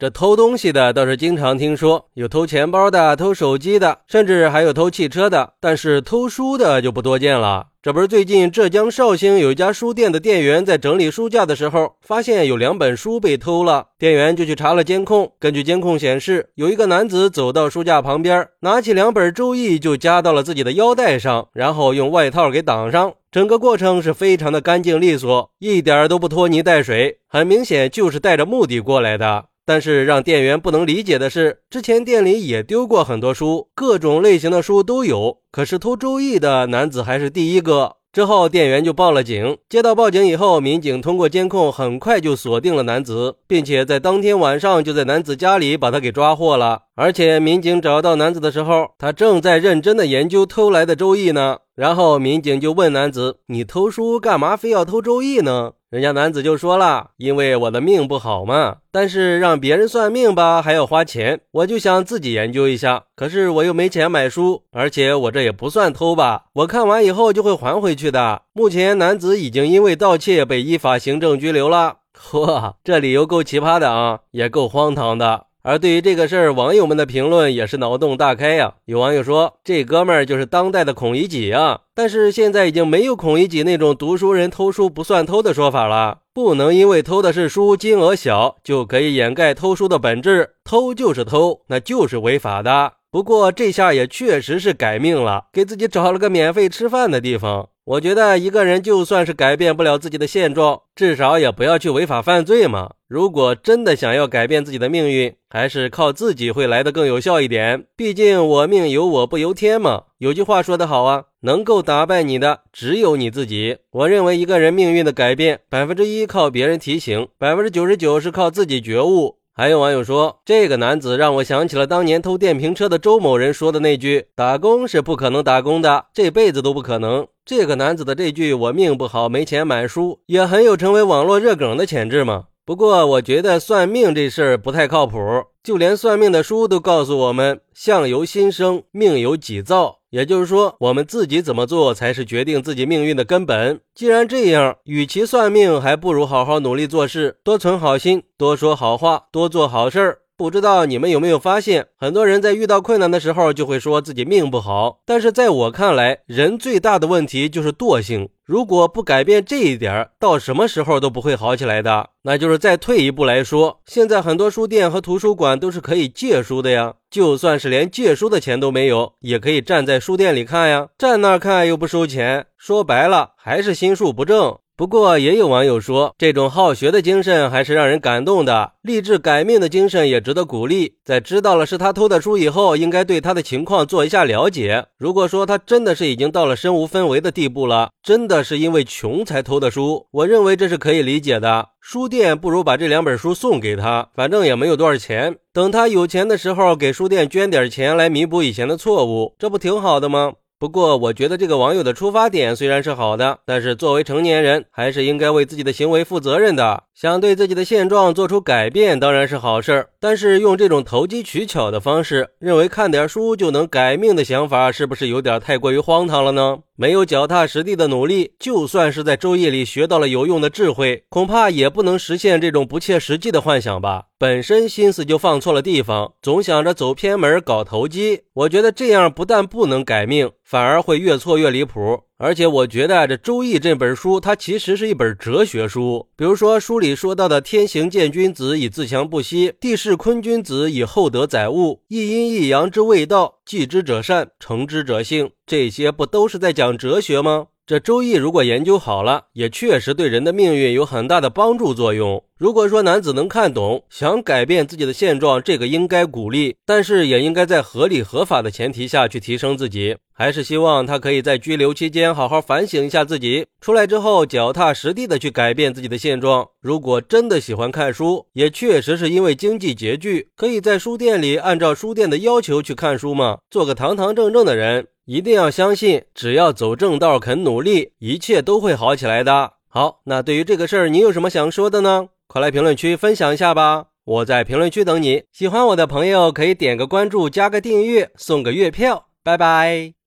这偷东西的倒是经常听说，有偷钱包的、偷手机的，甚至还有偷汽车的，但是偷书的就不多见了。这不是最近浙江绍兴有一家书店的店员在整理书架的时候，发现有两本书被偷了，店员就去查了监控。根据监控显示，有一个男子走到书架旁边，拿起两本《周易》就夹到了自己的腰带上，然后用外套给挡上。整个过程是非常的干净利索，一点都不拖泥带水，很明显就是带着目的过来的。但是让店员不能理解的是，之前店里也丢过很多书，各种类型的书都有，可是偷《周易》的男子还是第一个。之后店员就报了警。接到报警以后，民警通过监控很快就锁定了男子，并且在当天晚上就在男子家里把他给抓获了。而且民警找到男子的时候，他正在认真的研究偷来的《周易》呢。然后民警就问男子：“你偷书干嘛？非要偷《周易》呢？”人家男子就说了：“因为我的命不好嘛，但是让别人算命吧还要花钱，我就想自己研究一下。可是我又没钱买书，而且我这也不算偷吧？我看完以后就会还回去的。”目前男子已经因为盗窃被依法行政拘留了。嚯，这理由够奇葩的啊，也够荒唐的。而对于这个事儿，网友们的评论也是脑洞大开呀。有网友说：“这哥们儿就是当代的孔乙己啊！”但是现在已经没有孔乙己那种读书人偷书不算偷的说法了。不能因为偷的是书，金额小就可以掩盖偷书的本质。偷就是偷，那就是违法的。不过这下也确实是改命了，给自己找了个免费吃饭的地方。我觉得一个人就算是改变不了自己的现状，至少也不要去违法犯罪嘛。如果真的想要改变自己的命运，还是靠自己会来的更有效一点。毕竟我命由我不由天嘛。有句话说得好啊，能够打败你的只有你自己。我认为一个人命运的改变，百分之一靠别人提醒，百分之九十九是靠自己觉悟。还有网友说，这个男子让我想起了当年偷电瓶车的周某人说的那句：“打工是不可能打工的，这辈子都不可能。”这个男子的这句“我命不好，没钱买书”，也很有成为网络热梗的潜质嘛。不过，我觉得算命这事儿不太靠谱，就连算命的书都告诉我们“相由心生，命由己造”，也就是说，我们自己怎么做才是决定自己命运的根本。既然这样，与其算命，还不如好好努力做事，多存好心，多说好话，多做好事儿。不知道你们有没有发现，很多人在遇到困难的时候就会说自己命不好。但是在我看来，人最大的问题就是惰性。如果不改变这一点，到什么时候都不会好起来的。那就是再退一步来说，现在很多书店和图书馆都是可以借书的呀。就算是连借书的钱都没有，也可以站在书店里看呀。站那儿看又不收钱，说白了还是心术不正。不过也有网友说，这种好学的精神还是让人感动的，励志改命的精神也值得鼓励。在知道了是他偷的书以后，应该对他的情况做一下了解。如果说他真的是已经到了身无分文的地步了，真的是因为穷才偷的书，我认为这是可以理解的。书店不如把这两本书送给他，反正也没有多少钱。等他有钱的时候，给书店捐点钱来弥补以前的错误，这不挺好的吗？不过，我觉得这个网友的出发点虽然是好的，但是作为成年人，还是应该为自己的行为负责任的。想对自己的现状做出改变，当然是好事儿。但是用这种投机取巧的方式，认为看点书就能改命的想法，是不是有点太过于荒唐了呢？没有脚踏实地的努力，就算是在周易里学到了有用的智慧，恐怕也不能实现这种不切实际的幻想吧。本身心思就放错了地方，总想着走偏门搞投机。我觉得这样不但不能改命，反而会越错越离谱。而且我觉得这《周易》这本书，它其实是一本哲学书。比如说书里说到的“天行健君子以自强不息，地势坤君子以厚德载物，一阴一阳之谓道，继之者善，成之者性”，这些不都是在讲哲学吗？这《周易》如果研究好了，也确实对人的命运有很大的帮助作用。如果说男子能看懂，想改变自己的现状，这个应该鼓励，但是也应该在合理合法的前提下去提升自己。还是希望他可以在拘留期间好好反省一下自己，出来之后脚踏实地的去改变自己的现状。如果真的喜欢看书，也确实是因为经济拮据，可以在书店里按照书店的要求去看书嘛，做个堂堂正正的人。一定要相信，只要走正道、肯努力，一切都会好起来的。好，那对于这个事儿，你有什么想说的呢？快来评论区分享一下吧！我在评论区等你。喜欢我的朋友可以点个关注、加个订阅、送个月票。拜拜。